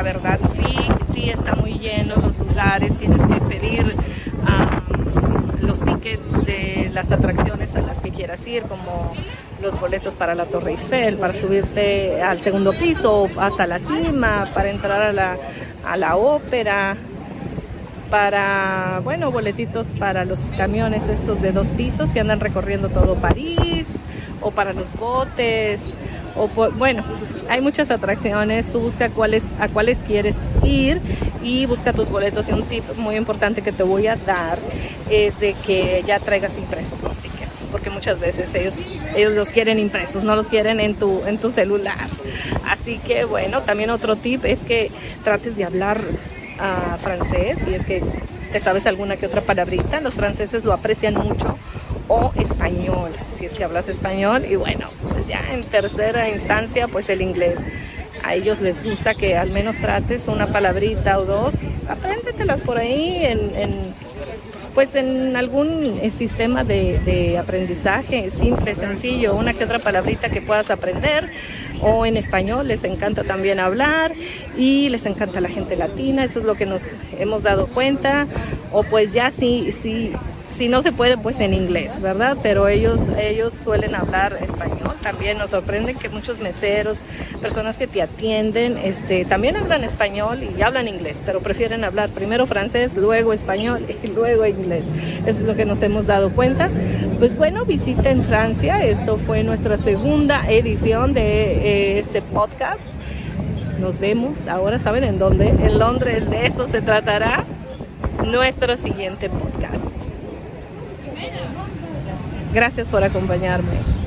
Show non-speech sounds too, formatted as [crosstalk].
la verdad sí, sí está muy lleno los lugares, tienes que pedir los tickets de las atracciones a las que quieras ir, como los boletos para la Torre Eiffel, para subirte al segundo piso, hasta la cima, para entrar a la, a la ópera, para, bueno, boletitos para los camiones estos de dos pisos que andan recorriendo todo París, o para los botes, o bueno, hay muchas atracciones, tú busca a cuáles quieres ir y busca tus boletos. Y un tip muy importante que te voy a dar es de que ya traigas impresos los tickets, porque muchas veces ellos, ellos los quieren impresos, no los quieren en tu, en tu celular. Así que bueno, también otro tip es que trates de hablar uh, francés y es que te sabes alguna que otra palabrita, los franceses lo aprecian mucho o español, si es que hablas español. Y bueno, ya en tercera instancia, pues el inglés. A ellos les gusta que al menos trates una palabrita o dos, apréndetelas por ahí en, pues en algún sistema de, de, aprendizaje simple, sencillo, una que otra palabrita que puedas aprender, o en español, les encanta también hablar y les encanta la gente latina, eso es lo que nos hemos dado cuenta, o pues ya sí, sí si no se puede, pues en inglés, ¿verdad? Pero ellos, ellos suelen hablar español. También nos sorprende que muchos meseros, personas que te atienden, este, también hablan español y hablan inglés, pero prefieren hablar primero francés, luego español y [laughs] luego inglés. Eso es lo que nos hemos dado cuenta. Pues bueno, visita en Francia. Esto fue nuestra segunda edición de eh, este podcast. Nos vemos ahora, ¿saben en dónde? En Londres. De eso se tratará nuestro siguiente podcast. Gracias por acompañarme.